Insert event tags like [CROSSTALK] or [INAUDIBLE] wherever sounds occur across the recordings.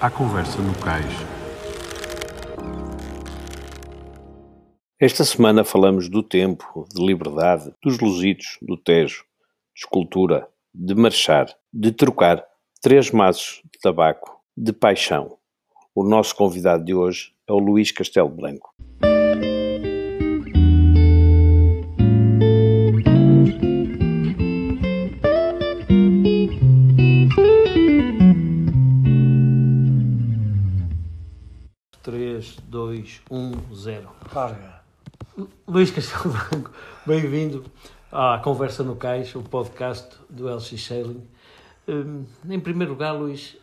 à conversa no cais. Esta semana falamos do tempo, de liberdade, dos luzidos, do Tejo, de escultura, de marchar, de trocar três maços de tabaco, de paixão. O nosso convidado de hoje é o Luís Castelo Branco. Três, dois, um, zero. Larga. Luís Castelo Branco, bem-vindo à Conversa no Cais, o podcast do LX Sailing. Hum, em primeiro lugar, Luís,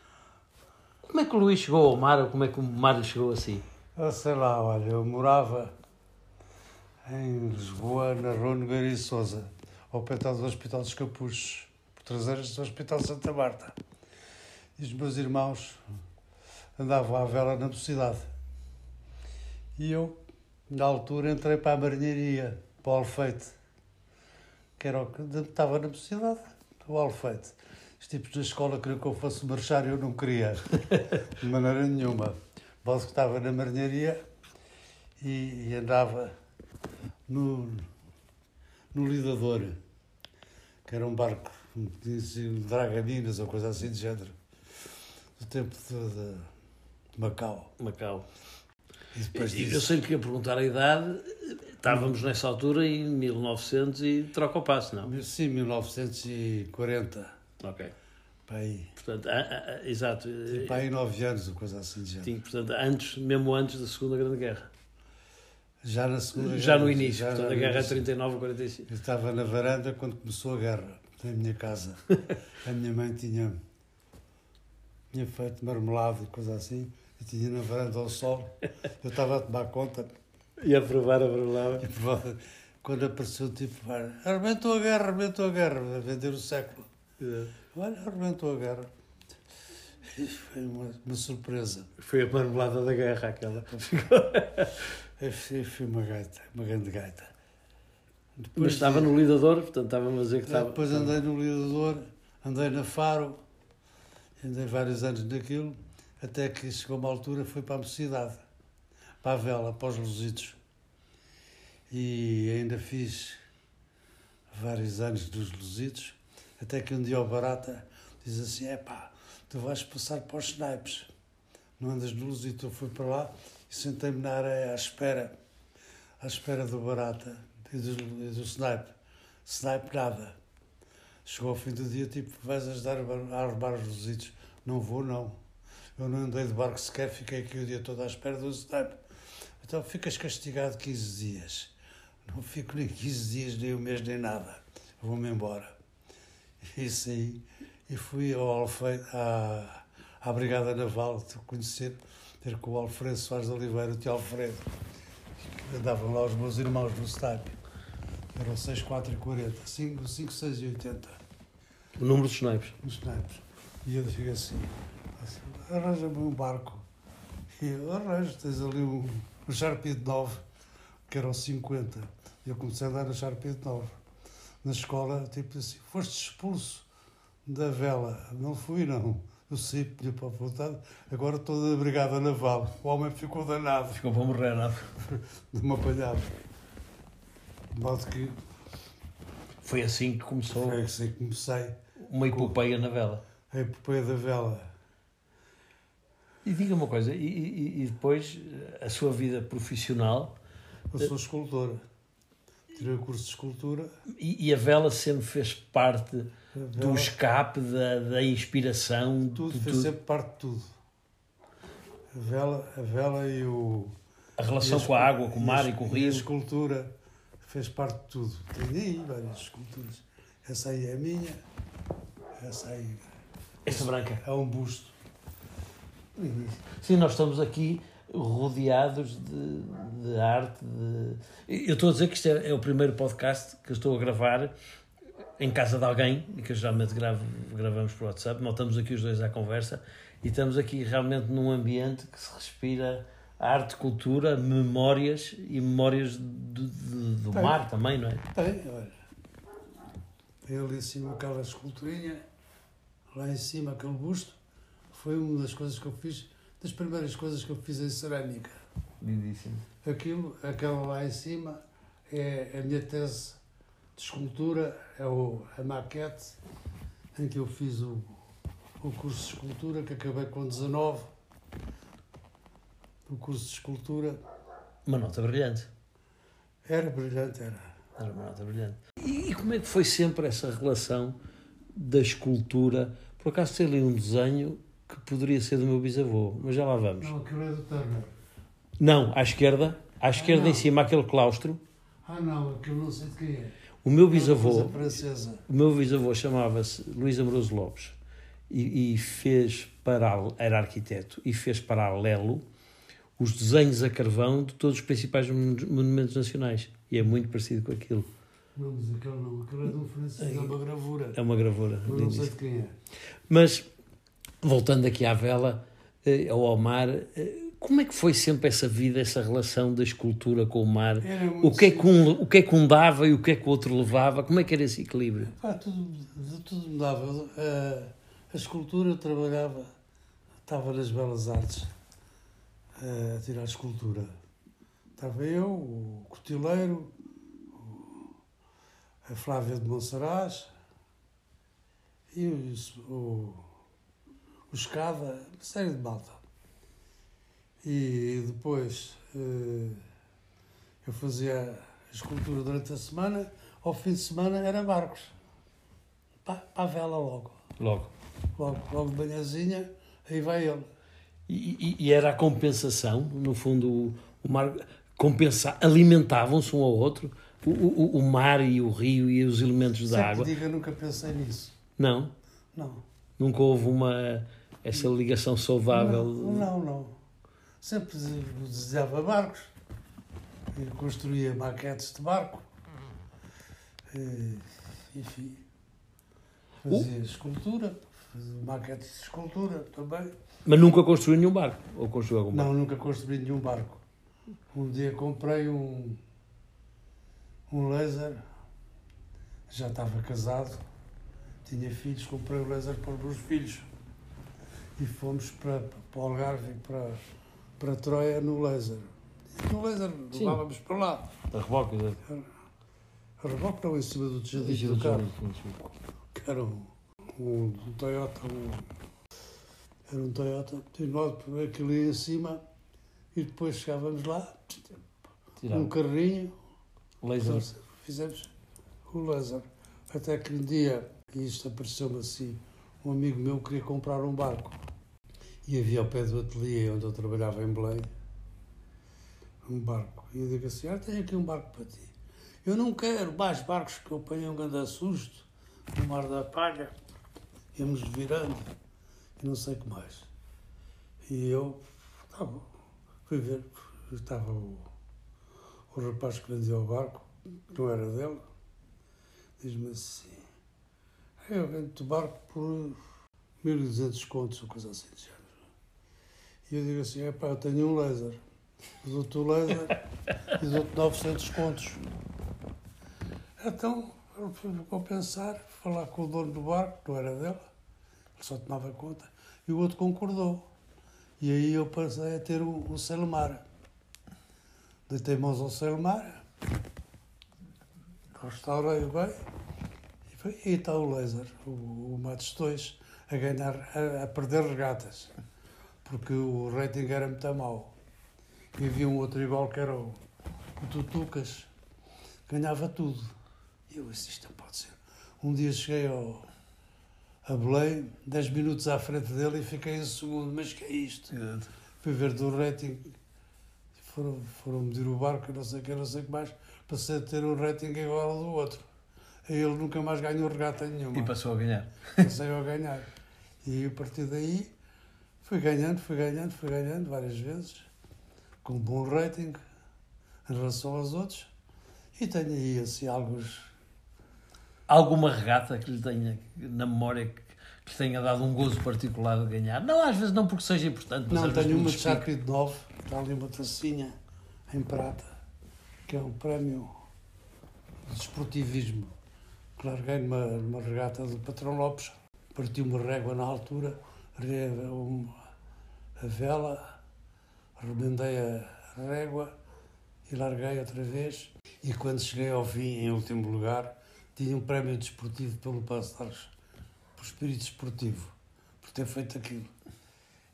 como é que o Luís chegou ao mar ou como é que o mar chegou assim? Eu sei lá, olha, eu morava em Lisboa, na Rua Nogueira e Souza, ao pé do Hospital dos Capuchos, por traseiras do Hospital Santa Marta. E os meus irmãos andavam à vela na mocidade. E eu, na altura, entrei para a marinharia, para o Alfeite, que era o que estava na mocidade, o Alfeite. Os tipos da escola queriam que eu fosse marchar e eu não queria, [LAUGHS] de maneira nenhuma. Bom, que estava na marinharia e, e andava no, no Lidador, que era um barco, de Dragaminas ou coisa assim de género, do tempo de, de Macau. Macau. Eu sei que ia perguntar a idade, estávamos nessa altura em 1900 e troca o passo, não? sim, 1940, Ok. para aí. Portanto, a- a- exato. Para aí nove anos, ou coisa assim de. Tinha, portanto, antes, mesmo antes da Segunda Grande Guerra. Já na segunda Já guerra, no início, já portanto, a guerra é início. 39 a 45. Eu estava na varanda quando começou a guerra, na minha casa. [LAUGHS] A minha mãe tinha, tinha feito marmelada e coisa assim, e tinha na varanda ao sol. Eu estava a tomar conta, E a provar a volta- quando apareceu o tipo, "Olha, arrebentou a guerra, arrebentou a guerra, a vender o século. Olha, arrebentou a guerra. E foi uma, uma surpresa. Foi a marmelada da guerra aquela. [LAUGHS] E Foi uma gaita, uma grande gaita. Mas Depois estava de- no lidador, portanto estava a dizer que estava. Depois andei no Lidador, andei na Faro, andei vários anos naquilo, até que chegou uma altura fui para a mocidade, para a vela, para os luzidos. E ainda fiz vários anos dos luzidos, até que um dia o Barata diz assim, é pá, tu vais passar para os snipes, não andas no luzido. Eu fui para lá e sentei-me na areia à espera, à espera do Barata e do, e do snipe. Snipe nada. Chegou ao fim do dia, tipo, vais ajudar a armar os luzidos. Não vou, não. Eu não andei de barco sequer, fiquei aqui o dia todo à espera do snipe. Então ficas castigado 15 dias. Não fico nem 15 dias, nem um mês, nem nada. Vou-me embora. E saí e fui ao Alfeite, à, à Brigada Naval, de conhecer, ter com o Alfredo Soares de Oliveira, o tio Alfredo. Andavam lá os meus irmãos no snipe. Eram 6, 4 e 40. 5, 5 6 e 80 O número dos snipes. nos snipes. E eu digo assim, assim arranja-me um barco. E eu arranjo, tens ali um, um Sharpie de 9, que eram 50. E eu comecei a andar no Sharpie de 9. Na escola, tipo assim, foste expulso da vela. Não fui, não. Eu saí, tinha para a vontade. Agora estou da Brigada Naval. O homem ficou danado Ficou para morrer, não? [LAUGHS] de me apanhar. De modo que Foi assim que começou foi assim que comecei uma epopeia na vela. a epopeia da vela. E diga uma coisa, e, e- e depois a sua vida profissional Eu sou escultora. Tirei o curso de escultura. e, e a vela sempre fez parte A do escape, da, da inspiração, tudo, de fez tudo. sempre parte de tudo. A vela, a vela e o. A relação e a com a água, com o mar e, com o a rio. escultura fez parte de tudo. Tenho várias esculturas. Essa aí é a minha. Essa aí Esta branca. é um busto. Sim, nós estamos aqui rodeados de, de arte. De... Eu estou a dizer que isto é, é o primeiro podcast que eu estou a gravar em casa de alguém, e que eu geralmente gravo, gravamos por WhatsApp, nós estamos aqui os dois à conversa e estamos aqui realmente num ambiente que se respira arte, cultura, memórias e memórias do, do, do mar também, não é? Tem, olha. Tem ali em cima aquela esculturinha, lá em cima aquele busto, foi uma das coisas que eu fiz, das primeiras coisas que eu fiz em cerâmica. Lindíssimo. Aquilo, aquela lá em cima, é a minha tese de escultura, é o, a maquete em que eu fiz o, o curso de escultura, que acabei com 19. O curso de escultura Uma nota brilhante. era brilhante, era. Era uma nota brilhante. E, e como é que foi sempre essa relação da escultura? Por acaso tem ali um desenho que poderia ser do meu bisavô, mas já lá vamos. Não, aquilo é do Turner. Não, à esquerda, à esquerda não. em cima, aquele claustro. Ah, não, aquilo não sei de quem é. O meu É bisavô, o meu bisavô chamava-se Luís Amoroso Lopes e, e fez para era arquiteto e fez paralelo os desenhos a carvão de todos os principais mon- monumentos nacionais e é muito parecido com aquilo. Não, mas aquilo não. Aquilo é de um francês, é uma gravura. É uma gravura. Não sei de quem é. Mas voltando aqui à vela, eh, ao mar, eh, como é que foi sempre essa vida, essa relação da escultura com o mar? O que, é que um, o que é que um dava e o que é que o outro levava? Como é que era esse equilíbrio? Pá, tudo, de tudo me dava. A, a escultura eu trabalhava, estava nas belas artes a tirar escultura. Estava eu, o Cotileiro, a Flávia de Monsaraz e o, o, o Escada, uma série de malta. E depois eh, eu fazia a escultura durante a semana, ao fim de semana era barcos. Para a vela logo. Logo. Logo, logo de manhãzinha, aí vai ele. E, e- e era a compensação, no fundo, o, o mar compensa, alimentavam-se um ao outro, o, o, o mar e o rio e os elementos da Sempre água. diga, nunca pensei nisso. Não, Não. nunca houve uma essa ligação saudável. Não, não, não. Sempre desenhava barcos. E construía maquetes de barco. E, enfim. Fazia escultura. Fazia maquetes de escultura também. Mas nunca construiu nenhum barco. Ou construiu algum barco? Não, nunca construí nenhum barco. Um dia comprei um, um laser, já estava casado, tinha filhos, comprei o laser para os meus filhos. E fomos para, para o Algarve, e para, para Troia no laser. E no laser Sim. levávamos para lá. Da reboque, da... A reboque não em cima do tejadito do carro, que era um, um, um Toyota, um, era um Toyota, tinha nós aquilo ia em cima e depois chegávamos lá, um Tirava. carrinho, Laser. fizemos o laser. Até que um dia, e isto apareceu-me assim, um amigo meu queria comprar um barco. E havia ao pé do ateliê onde eu trabalhava em Belém, um barco. E eu digo assim, ah, tenho aqui um barco para ti. Eu não quero mais barcos que eu apanhei um grande susto no Mar da Palha. Íamos virando e não sei o que mais. E eu, tá fui ver, estava o, o rapaz que vendia o barco, que não era dele, diz-me assim, eu vendo o barco por 1.200 contos, ou coisa assim de género. E eu digo assim, é pá, eu tenho um laser, dou-te o laser [LAUGHS] e dou-te 900 contos. Então, ele ficou a pensar, falar com o dono do barco, que não era dele, ele só tomava conta, e o outro concordou. E aí eu passei a ter o, o Selmar. Deitei mãos ao Selmar, restaurei-o bem, e está o laser, o, o Matos 2, a ganhar, a, a perder regatas, porque o rating era muito mau. E havia um outro igual que era o, o Tutucas, ganhava tudo. E eu disse, isto não pode ser. Um dia cheguei ao, a Belém, 10 minutos à frente dele e fiquei em segundo, mas que é isto? Fui ver do rating, foram, foram medir o barco, não sei o que, não sei o que mais, passei a ter um rating igual ao do outro. Ele nunca mais ganhou regata nenhuma. E passou a ganhar. Passei a ganhar. E a partir daí fui ganhando, fui ganhando, fui ganhando várias vezes, com bom rating em relação aos outros. E tenho aí assim alguns. Alguma regata que lhe tenha na memória que, que lhe tenha dado um gozo particular de ganhar? Não, às vezes não porque seja importante, mas Não, tenho uma de. Sharpie de 9, está ali uma tacinha em prata, que é um prémio de esportivismo larguei numa, numa regata do Patrão Lopes, parti uma régua na altura, a vela, remendei a régua e larguei outra vez. E quando cheguei ao fim, em último lugar, tinha um prémio desportivo pelo Arcos, por espírito esportivo, por ter feito aquilo.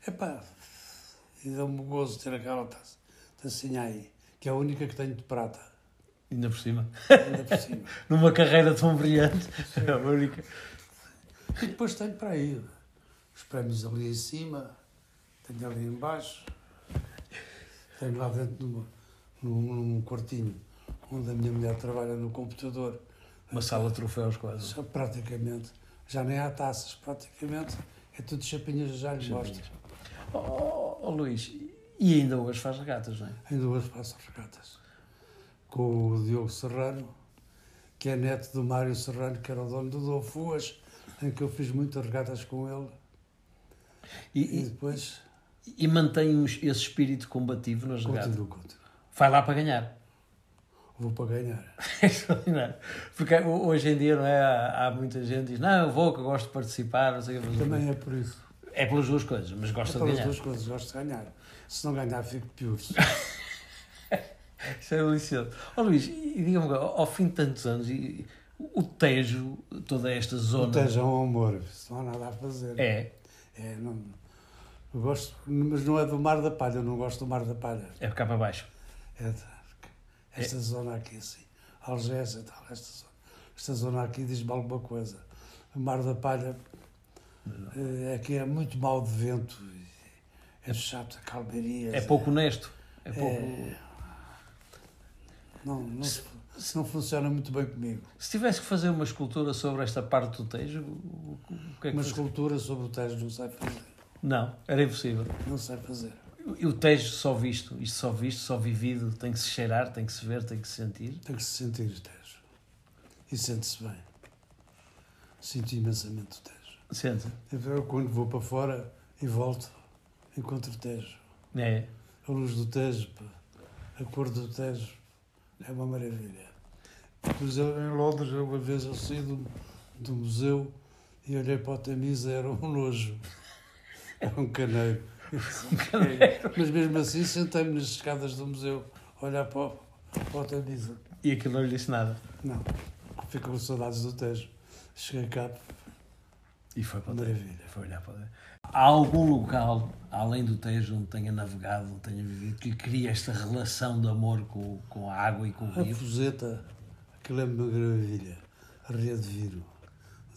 Epá, e deu-me gozo ter aquela taça, tacinha aí, que é a única que tenho de prata, Ainda por cima. ainda por cima. [LAUGHS] Numa carreira tão brilhante. É a única. E depois tenho para aí os prémios ali em cima, tenho ali em baixo, tenho lá dentro numa, num, num quartinho onde a minha mulher trabalha no computador, Uma sala de troféus quase. já praticamente, já nem há taças, praticamente é tudo chapinhas, já lhe mostro. Oh, oh, oh, Luís, e ainda hoje faz regatas, não é? Ainda hoje faço regatas com o Diogo Serrano, que é neto do Mário Serrano, que era o dono do Dofuas, em que eu fiz muitas regatas com ele. E, E e, depois e mantém os- esse espírito combativo nas regatas. continuo, continuo. Vai lá para ganhar. Vou para ganhar. [LAUGHS] É extraordinário. Porque ho- hoje em dia, não é? Há, muita gente que diz: Não, eu vou, que eu gosto de participar. Não sei o que. Também é por isso. É pelas duas coisas, mas É gosta de pelas ganhar. duas coisas, gosto de ganhar. Se não ganhar, fico pior. [LAUGHS] Isso é delicioso. Ó Luís, e diga-me agora, ao fim de tantos anos, e, o Tejo, toda esta O zona. Tejo é um amor, não há nada a fazer. É, É, não, eu gosto, mas não é do Mar da Palha, eu não gosto do Mar da Palha. é cá para baixo. É esta zona aqui, assim, Algés e tal, esta zona. Esta zona aqui diz-me alguma coisa. O Mar da Palha eh, aqui é muito mal de vento, é chato, a calmerias. É pouco honesto. É pouco. Não, não, se- não funciona muito bem comigo. Se tivesse que fazer uma escultura sobre esta parte do Tejo, o, que é que Uma escultura sobre o Tejo não sei fazer. Não, era impossível. Não sei fazer. E o Tejo só visto, isto só visto, só vivido, tem que se cheirar, tem que se ver, tem que se sentir. Tem que se sentir o Tejo. E sente-se bem. Sinto imensamente o Tejo. Sente. Eu, quando vou para fora e volto, encontro o Tejo. É. A luz do Tejo, a cor do Tejo, é uma maravilha. Por exemplo, em Londres, eu uma vez eu saí do, do museu e olhei para a Tamisa, era um nojo. Era um caneiro. Mas mesmo assim, sentei-me nas escadas do museu, a olhar para, o- para a Tamisa. E aquilo não lhe disse nada. Não, fico com saudades do Tejo. Cheguei cá, E foi para o maravilha. Foi olhar para o. Há algum local, além do Tejo, onde tenha navegado, onde tenha vivido, que cria esta relação de amor com, com a água e com o A rio? Fuseta, aquilo é uma maravilha. A Ria de Viro,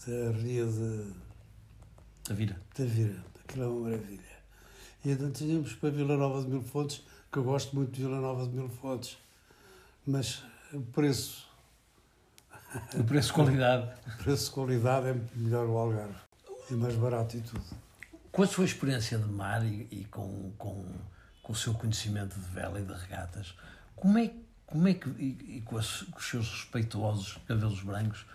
a Ria de, A vida. da Vira, aquilo é uma maravilha. E então tínhamos para Vila Nova de Mil Fontes, que eu gosto muito de Vila Nova de Mil Fontes, mas o preço, O preço-qualidade. [LAUGHS] o preço qualidade é melhor o Algarve. E mais barato e tudo. Com a sua experiência de mar e, e com, com, com o seu conhecimento de vela e de regatas, como é, como é que, e, e com, com os seus respeitosos cabelos brancos,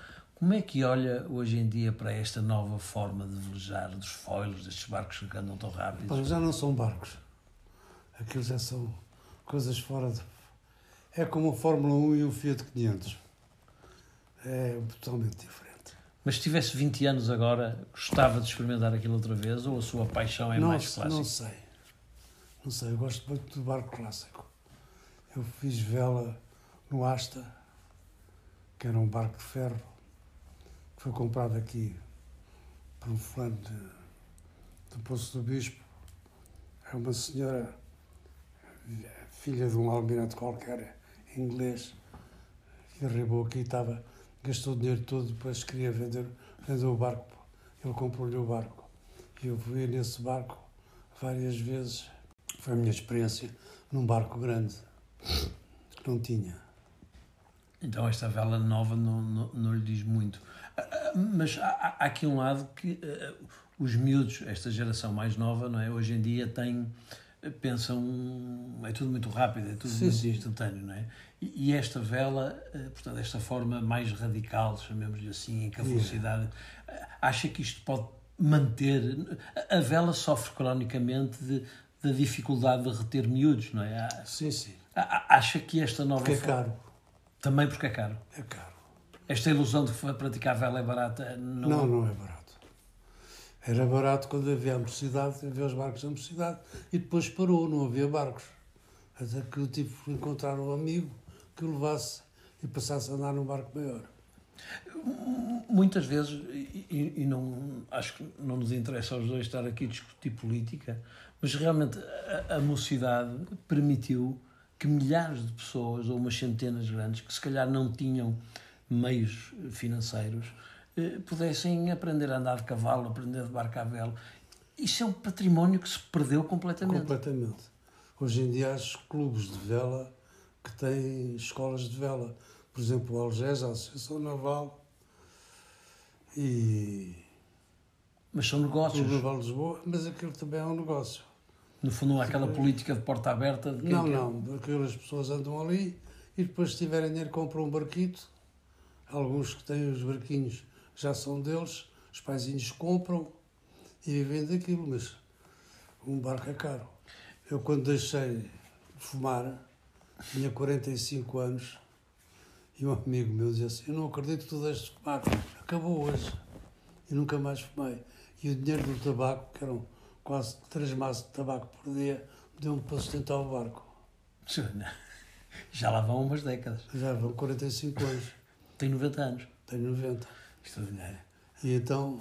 como é que olha hoje em dia para esta nova forma de velejar dos foilos, destes barcos que andam tão rápidos? já não são barcos. Aquilo já são coisas fora de. É como a Fórmula 1 e o Fiat 500. É totalmente diferente. Mas se tivesse 20 anos agora, gostava de experimentar aquilo outra vez ou a sua paixão é não, mais clássica? não sei. Não sei, eu gosto muito do barco clássico. Eu fiz vela no Asta, que era um barco de ferro, que foi comprado aqui por um fulano de, do Poço do Bispo. É uma senhora, filha de um almirante qualquer, inglês, que arribou aqui e estava, gastou o dinheiro todo, depois queria vender, vender o barco. Ele comprou-lhe o barco. E eu fui nesse barco várias vezes. Foi a minha experiência num barco grande. que Não tinha. Então esta vela nova não, não, não lhe diz muito. Ah, ah, Mas há, há- aqui um lado que ah, os miúdos, esta geração mais nova, não é? hoje em dia tem, pensam, é tudo muito rápido, é tudo Sim, muito sim. instantâneo, não é? E, esta vela, ah, portanto, esta forma mais radical, chamemos-lhe assim, em que a velocidade, ah, acha que isto pode manter... A vela sofre cronicamente da dificuldade de reter miúdos, não é? Há- Sim, sim. Acha que esta nova Porque é caro. Também porque é caro. É caro. Esta ilusão de que praticar vela é barata não, Não, não é barato. Era barato quando havia a mocidade, havia os barcos da mocidade, e depois parou, não havia barcos. Até que eu tive que encontrar um amigo que o levasse e passasse a andar num barco maior. Muitas vezes, e, e não, acho que não nos interessa aos dois estar aqui a discutir política, mas realmente a, a mocidade permitiu que milhares de pessoas, ou umas centenas grandes, que se calhar não tinham meios financeiros, eh, pudessem aprender a andar de cavalo, aprender de barco à vela. Isso é um património que se perdeu completamente. Completamente. Hoje em dia há clubes de vela que têm escolas de vela. Por exemplo, o Algés, a Associação Naval e. Mas são negócios. O Naval de Lisboa, mas aquilo também é um negócio. No fundo, não há aquela política de porta aberta. De não, não, porque as pessoas andam ali e depois, se tiverem dinheiro, compram um barquito. Alguns que têm os barquinhos já são deles, os paizinhos compram e vivem daquilo, mas um barco é caro. Eu, quando deixei de fumar, tinha 45 anos e um amigo meu dizia assim: Eu não acredito que tu deixes de fumar, acabou hoje. E nunca mais fumei. E o dinheiro do tabaco, que eram quase 3 maços de tabaco por dia, deu-me para sustentar o barco. [LAUGHS] Já lá vão umas décadas. Já vão 45 anos. Tenho 90 anos. Tenho 90. Extraordinário. E então.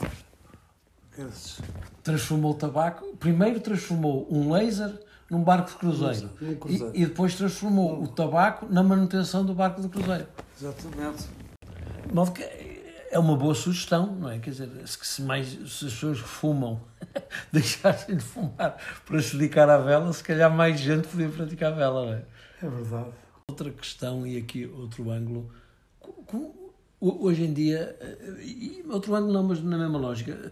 Transformou o tabaco. Primeiro transformou um laser num barco de cruzeiro. Um cruzeiro. E, e, depois transformou um... o tabaco na manutenção do barco de cruzeiro. Exatamente. De modo que é uma boa sugestão, não é? Quer dizer, se, mais, se as pessoas fumam [LAUGHS] deixassem de fumar para se dedicar à vela, se calhar mais gente podia praticar a vela, não é? É verdade. Outra questão, e aqui outro ângulo, como, hoje em dia, e outro ângulo não, mas na mesma lógica,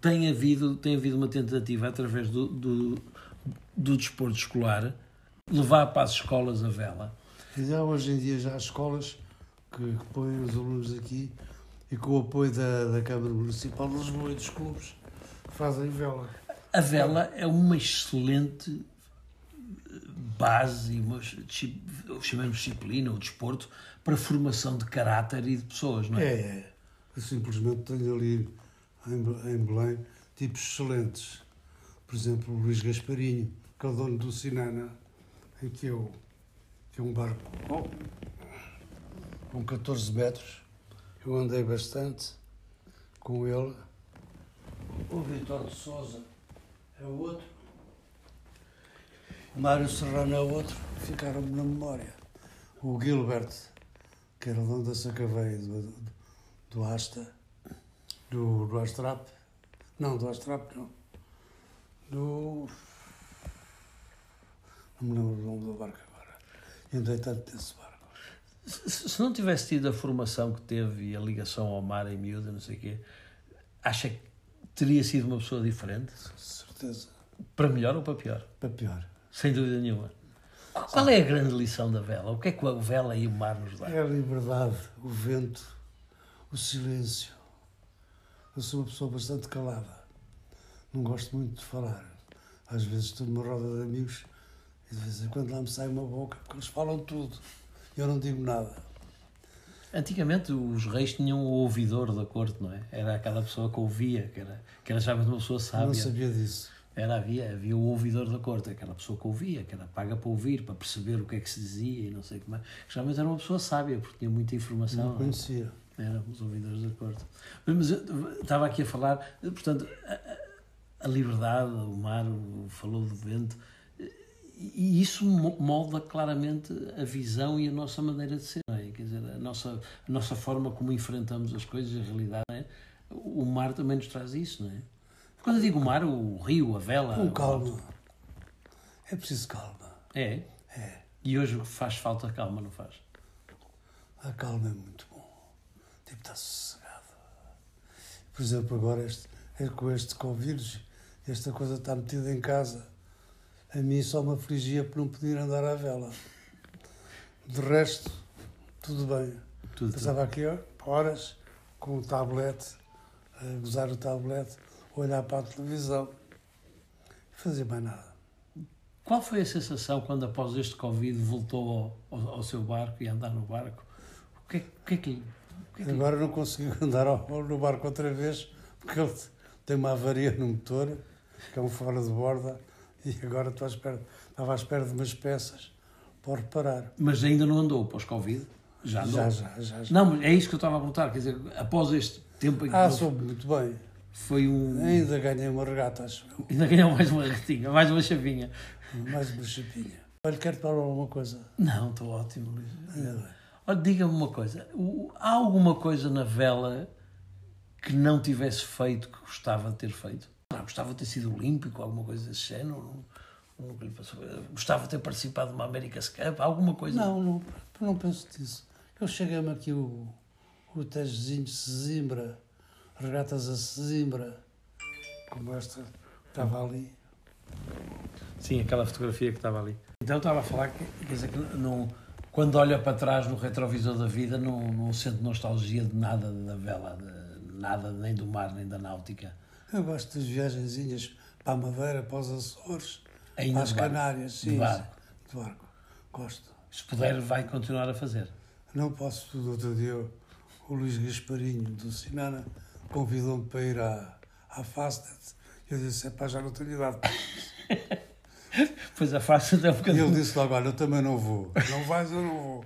tem havido, tem havido uma tentativa através do, do, do desporto escolar levar para as escolas a vela. E já hoje em dia já há escolas que, que põem os alunos aqui e com o apoio da, da Câmara Municipal de Lisboa e dos clubes fazem vela. A vela é uma excelente base, uma, chamamos disciplina ou desporto, para formação de caráter e de pessoas, não é? É, é. Eu simplesmente tenho ali em, em Belém tipos excelentes. Por exemplo, o Luís Gasparinho, que é o dono do Sinana, em que eu que é um barco oh, com 14 metros. Eu andei bastante com ele. O Vitor de Souza é o outro. O Mário Serrano é outro. Ficaram-me na memória. O Gilbert, que era dono da Sacaveia do, do, do Asta, do, do Astrap. Não, do Astrap não. Do. Não me lembro do nome do barco agora. Entrei tanto nesse barco. Se, se não tivesse tido a formação que teve e a ligação ao mar em miúda, não sei o quê, acha que teria sido uma pessoa diferente? Certeza. Para melhor ou para pior? Para pior. Sem dúvida nenhuma. Qual é a grande lição da vela? O que é que a vela e o mar nos dão? É a liberdade, o vento, o silêncio. Eu sou uma pessoa bastante calada. Não gosto muito de falar. Às vezes estou numa roda de amigos e de vez em quando lá me sai uma boca porque eles falam tudo. Eu não digo nada. Antigamente os reis tinham o ouvidor da corte, não é? Era aquela pessoa que ouvia, que era, que era chamada uma pessoa sábia. Eu não sabia disso. Era, havia, havia o ouvidor da corte, aquela pessoa que ouvia, que era paga para ouvir, para perceber o que é que se dizia e não sei como é. Geralmente era uma pessoa sábia, porque tinha muita informação. Não conhecia. Eram os ouvidores da corte. Mas, eu estava aqui a falar, portanto, a, liberdade, o mar, falou do vento, e isso molda claramente a visão e a nossa maneira de ser. É? Quer dizer, a nossa, a nossa forma como enfrentamos as coisas, a realidade. É? O mar também nos traz isso, não é? Quando eu digo mar, o rio, a vela. Com calma. É preciso calma. É? É. E hoje faz falta calma, não faz? A calma é muito bom. Tipo, está sossegado. Por exemplo, agora este, é com este Covid, esta coisa está metida em casa. A mim só me afligia por não poder andar à vela. De resto, tudo bem. Tudo, Passava aqui horas com o tablet, a gozar o tablet olhar para a televisão e fazer mais nada. Qual foi a sensação quando, após este Covid, voltou ao, ao, ao seu barco e andar no barco? O que, é, o que é que, é que Agora não consigo [LAUGHS] andar ao, no barco outra vez porque ele tem uma avaria no motor, que é um fora de borda, e agora estou à espera, estava à espera de umas peças para reparar. Mas ainda não andou pós Covid? Já andou? Já, já, já. já. Não, é isso que eu estava a perguntar. Quer dizer, após este tempo em que Ah, não- soube muito bem. foi um. Ainda ganhei uma regata, acho eu. Ainda ganhou mais uma retinha, mais uma chavinha. Mais uma chapinha. Olha, quero te falar alguma coisa. Não, estou ótimo, Luís. Olha, diga-me uma coisa. há alguma coisa na vela que não tivesse feito que gostava de ter feito? Gostava de ter sido olímpico, alguma coisa desse género? Não- nunca lhe passou. Gostava de ter participado de uma America's Cup? Alguma coisa? Não, não, não penso disso. Eu cheguei-me aqui o, o Tejezinho de Sesimbra, regatas a Sesimbra, como esta estava ali. Sim, aquela fotografia que estava ali. Então estava a falar que, quer dizer, que não, quando olha para trás no retrovisor da vida não, não sente nostalgia de nada da vela, de nada nem do mar nem da náutica. Eu gosto das viagenzinhas para a Madeira, para os Açores, Ainda para as de. Canárias, De sim. barco. De barco. Gosto. Se puder, vai continuar a fazer. Não posso, tudo outro dia, o Luís Gasparinho, do Sinana, convidou-me para ir à, à Fastnet. Eu disse, é pá, já não tenho idade. para isso." [LAUGHS] Pois é fácil até um E bocadinho. ele disse logo, olha, eu também não vou. Não vais, eu não vou.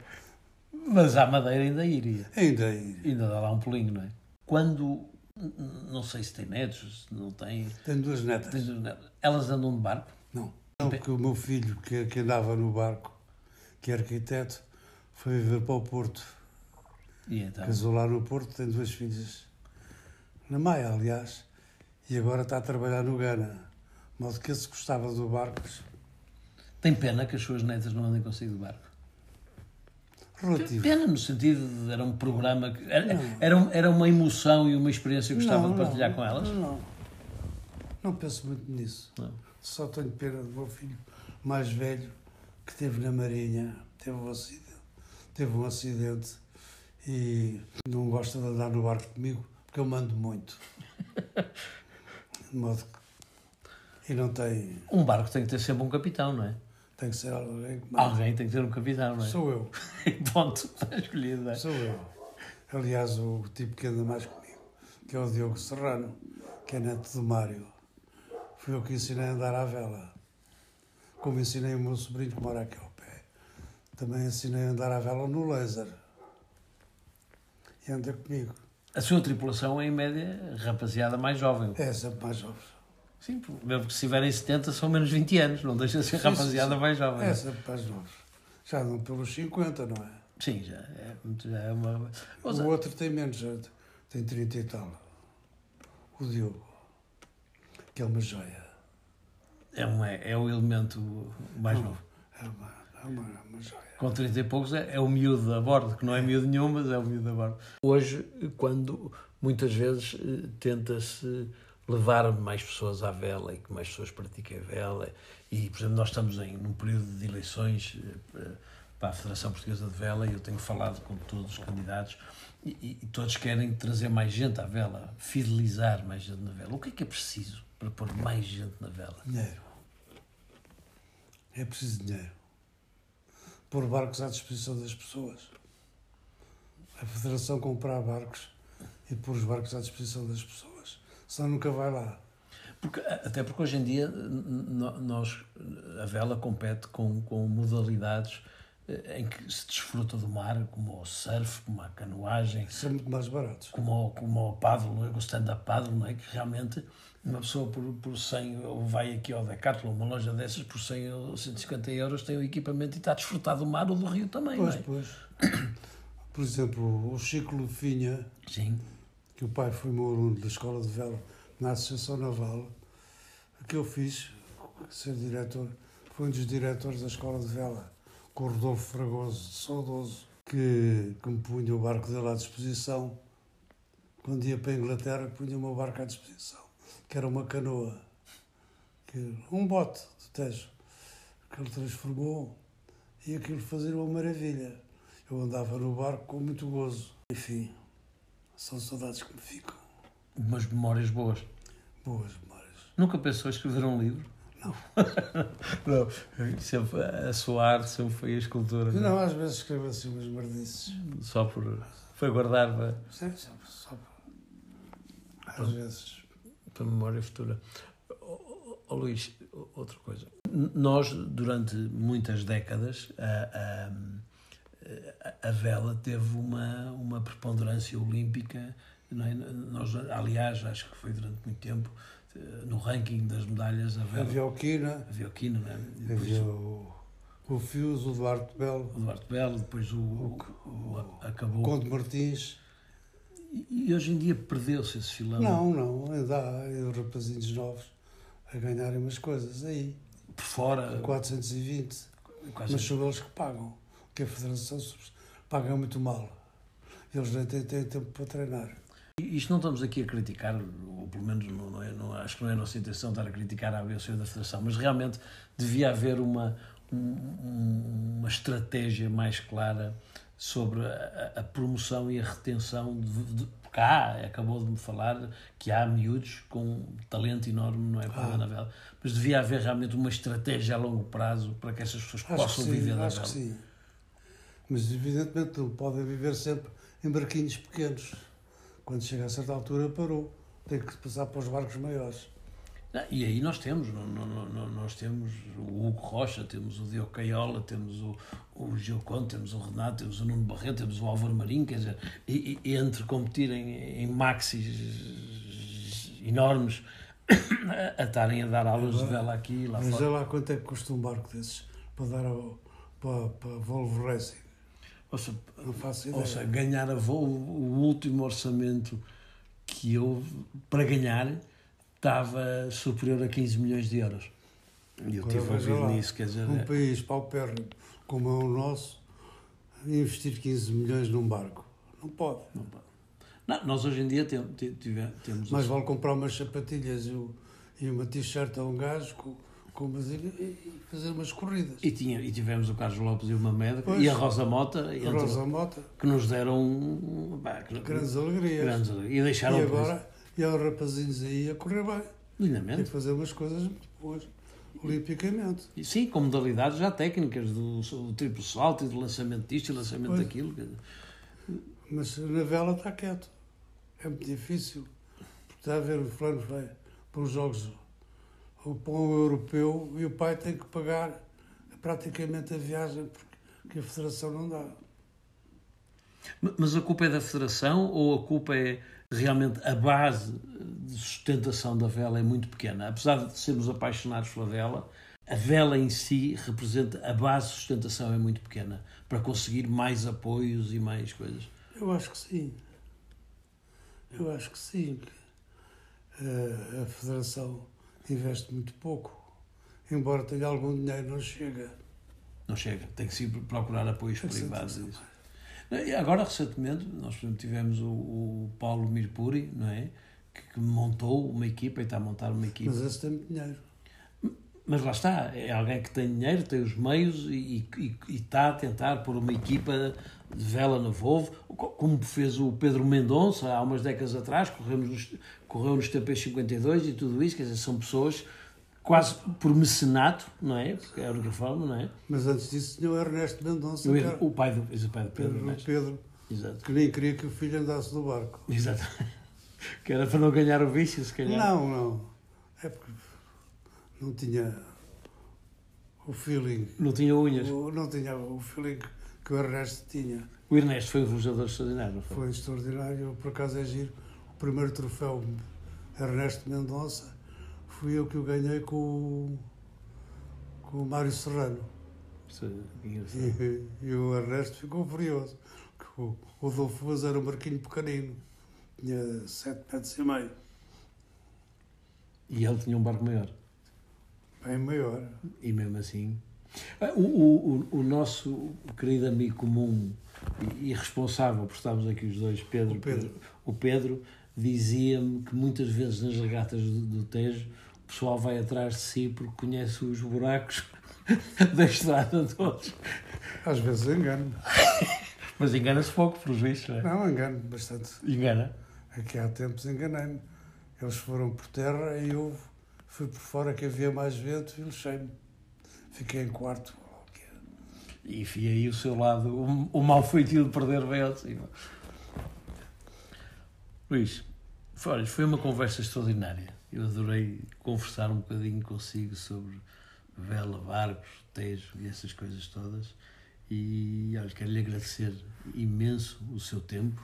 Mas à Madeira ainda iria. Ainda ir. Ainda dá lá um pulinho, não é? Quando. Não sei se tem netos, se não tem. Tenho duas netas. tem duas netas. Elas andam de barco? Não. Não, porque o meu filho, que, que andava no barco, que é arquiteto, foi viver para o Porto. E então? Casou lá no Porto, tem duas filhas. Na Maia, aliás. E agora está a trabalhar no Gana. De modo que esse gostava do barco. Tem pena que as suas netas não andem consigo de barco. Relativo. Pena no sentido de era um programa que era, era, era uma emoção e uma experiência que gostava Não, de partilhar não, com elas. Não. Não penso muito nisso. Não. Só tenho pena do meu filho mais velho, que esteve na Marinha, teve um acidente, teve um acidente e não gosta de andar no barco comigo, porque eu mando muito. [LAUGHS] De modo que... E não tem... Um barco tem que ter sempre um capitão, não é? Tem que ser alguém que manda. Alguém tem que ter um capitão, não é? Sou eu. [LAUGHS] Ponto, está escolhido. não é? Sou eu. Aliás, o tipo que anda mais comigo, que é o Diogo Serrano, que é neto do Mário. Fui eu que ensinei a andar à vela. Como ensinei o meu sobrinho que mora aqui ao pé. Também ensinei a andar à vela no laser. E anda comigo. A sua tripulação é, em média, rapaziada mais jovem. É sempre mais jovem. Sim, mesmo que se tiverem 70, são menos 20 anos, não deixa de ser Sim, rapaziada sim. mais jovem. É sempre mais novos. Já andam pelos 50, não é? Sim, já é, muito- já é uma. Mas, O outro tem menos, já tem 30 e tal. O Diogo, que é uma joia. é, uma, é o elemento mais novo. É uma, é uma, é uma joia. Com 30 e poucos é, é o miúdo a bordo, que não é miúdo nenhum, mas é o miúdo a bordo. Hoje, quando muitas vezes eh, tenta-se levar mais pessoas à vela e que mais pessoas pratiquem a vela, e, por exemplo, nós estamos em num período de eleições eh, eh, para a Federação Portuguesa de Vela e eu tenho falado com todos os candidatos e- e todos querem trazer mais gente à vela, fidelizar mais gente na vela. O que é que é preciso para pôr mais gente na vela? Dinheiro. É preciso dinheiro. Pôr barcos à disposição das pessoas. A Federação comprar barcos e pôr os barcos à disposição das pessoas. Senão nunca vai lá. Porque, até porque hoje em dia nós, a vela compete com, com modalidades eh, em que se desfruta do mar, como o surf, como a canoagem, São muito mais baratos. como o, como o paddle, é? o stand-up paddle, não é? que realmente uma pessoa por, por 100, ou vai aqui ao Decathlon, uma loja dessas, por 100 ou 150 euros tem o equipamento e está a desfrutar do mar ou do rio também, Pois, não é? pois. Por exemplo, o Chico Lufinha, Sim. Que o pai foi meu aluno da Escola de Vela na Associação Naval, que eu fiz, ser diretor, foi um dos diretores da Escola de Vela, com o Rodolfo Fragoso, saudoso, que, que me punha o barco dele à disposição. Quando ia para a Inglaterra, punha o meu barco à disposição, que era uma canoa, que, um bote de Tejo, que ele transformou e aquilo fazia uma maravilha. Eu andava no barco com muito gozo. Enfim, são saudades que me ficam. Umas memórias boas. Boas memórias. Nunca pensou em escrever um livro? Não. [LAUGHS] não. Sempre, a sua arte sempre foi a escultura. não é? Não, às vezes escrevo assim umas merdices. Só por. Foi guardar. para- Sim, só, só, às vezes. para a memória futura. Oh, oh, Luís, outra coisa. Nós, durante muitas décadas, a, a, a vela teve uma, uma preponderância olímpica. É? Nós, aliás, acho que foi durante muito tempo, eh, no ranking das medalhas, a vela. Havia o Quina. Havia o Quina, não é? Havia o, o o Duarte Belo. O Duarte Belo, depois o, o, o, acabou. Conde Martins. E, hoje em dia perdeu-se esse filão? Não, não. Ainda há rapazinhos novos a ganharem umas coisas aí. Por fora? 420. Quase mas são eles que pagam. Que a Federação paga muito mal. Eles nem têm, têm tempo para treinar. Isto não estamos aqui a criticar, ou pelo menos não, não é, não, acho que não é a nossa intenção estar a criticar a ABC da Federação, mas realmente devia haver uma, um, uma estratégia mais clara sobre a, a, promoção e a retenção de, de porque há, acabou de me falar que há miúdos com talento enorme, não é para ah. a vela, mas devia haver realmente uma estratégia a longo prazo para que essas pessoas acho possam sim, viver da. Que sim. Mas evidentemente não podem viver sempre em barquinhos pequenos. Quando chega a certa altura parou, tem que passar para os barcos maiores. E aí nós temos, nós temos o Hugo Rocha, temos o Diogo Caiola, temos o, o Gil Conte, temos o Renato, temos o Nuno Barreto, temos o Álvaro Marinho, quer dizer, e, e entre competirem em maxis enormes [COUGHS] a estarem a dar aulas de vela aqui e lá mas fora. Mas lá quanto é que custa um barco desses para dar ao, para, para Volvo Racing? Ou seja, não faço ideia. Ganhar a Volvo, o último orçamento que houve para ganhar estava superior a 15 milhões de euros. E eu estive a ver nisso, quer dizer... Um é... país paupérrimo como é o nosso, investir 15 milhões num barco. Não pode. Não pode. Não, nós hoje em dia temos... temos Mas vale comprar umas sapatilhas e, uma t-shirt a um gajo com, com umas, e fazer umas corridas. E, tinha, e tivemos o Carlos Lopes e o Mamed e a Rosa Mota, a Rosa Mota que nos deram bah, grandes alegrias. Grandes alegrias. E deixaram e agora, e há rapazinhos aí a correr bem. Lindamente. E fazer umas coisas muito boas, olimpicamente. E, sim, com modalidades já técnicas, do, do triplo salto e do lançamento disto e lançamento pois. daquilo. Mas na vela está quieto. É muito difícil. Porque está a ver, o fulano vai para os jogos para um europeu e o pai tem que pagar praticamente a viagem porque a federação não dá. Mas a culpa é da federação ou a culpa é realmente a base de sustentação da vela é muito pequena. Apesar de sermos apaixonados pela vela, a vela em si representa a base de sustentação é muito pequena para conseguir mais apoios e mais coisas. Eu acho que sim. Eu acho que sim. A, a Federação investe muito pouco. Embora tenha algum dinheiro, não chega. Não chega. Tem que se procurar apoios privados. E agora, recentemente, nós tivemos o, o Paulo Mirpuri, não é? Que, que, montou uma equipa e está a montar uma equipa. Mas esse tem dinheiro. Mas lá está, é alguém que tem dinheiro, tem os meios e, e, e está a tentar pôr uma equipa de vela no Volvo, como fez o Pedro Mendonça há umas décadas atrás, corremos nos, correu nos TP52 e tudo isso, quer dizer, são pessoas quase por mecenato, não é? Porque é a única forma, não é? Mas antes disso tinha o Ernesto Mendonça. O, o pai do, o pai do Pedro. Pedro? Pedro Exato. que nem queria que o filho andasse no barco. Exato. [LAUGHS] que era para não ganhar o vício, se calhar. Não, não. É porque não tinha o feeling. Não tinha unhas. O, não tinha o feeling que o Ernesto tinha. O Ernesto foi um velejador extraordinário, não foi? Foi extraordinário, por acaso é giro. O primeiro troféu Ernesto Mendonça fui eu que o ganhei com o, com o Mário Serrano. Sim, [LAUGHS] e, e, o Ernesto ficou furioso. O, o Adolfo era um barquinho pequenino, tinha sete metros e meio. E ele tinha um barco maior? Bem maior. E mesmo assim. Ah, o, o, o nosso querido amigo comum e, e responsável, por estarmos aqui os dois, Pedro, o Pedro, o Pedro dizia-me que muitas vezes nas regatas do, do Tejo o pessoal vai atrás de si porque conhece os buracos [LAUGHS] da estrada todos. Às vezes engano. [LAUGHS] Mas engana-se pouco, pelos vistos, não é? Não, engano bastante. Engana? Aqui há tempos enganei-me. Eles foram por terra e eu fui por fora que havia mais vento e lixei-me. Fiquei em quarto. E fui aí o seu lado, o, o mal feitio de perder vento. Luís, foi, foi uma conversa extraordinária Eu adorei conversar um bocadinho consigo sobre vela, barcos, tejo e essas coisas todas. E olha, quero lhe agradecer imenso o seu tempo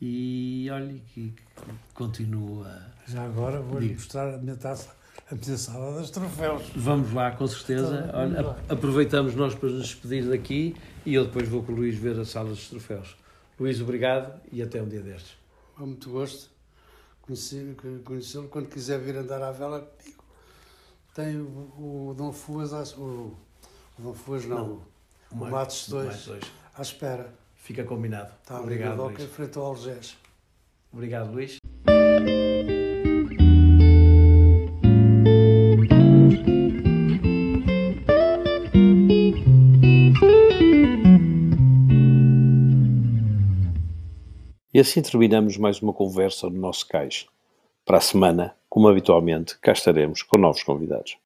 e olhe que, que continuo a. Já agora vou-lhe mostrar a minha taça, a minha sala dos troféus. Vamos lá, com certeza. Olha, aproveitamos nós para nos despedir daqui e eu depois vou com o Luís ver a sala dos troféus. Luís, obrigado e até um dia destes. Com muito gosto conhecê-lo. Quando quiser vir andar à vela comigo, tem o, o Dom Fuas, o, o Dom Fuas não, não o, Matos 2 à espera. Fica combinado. Está Obrigado, Luís. Em frente ao Algés. Obrigado, Luís. E assim terminamos mais uma conversa no nosso cais. Para a semana, como habitualmente, cá estaremos com novos convidados.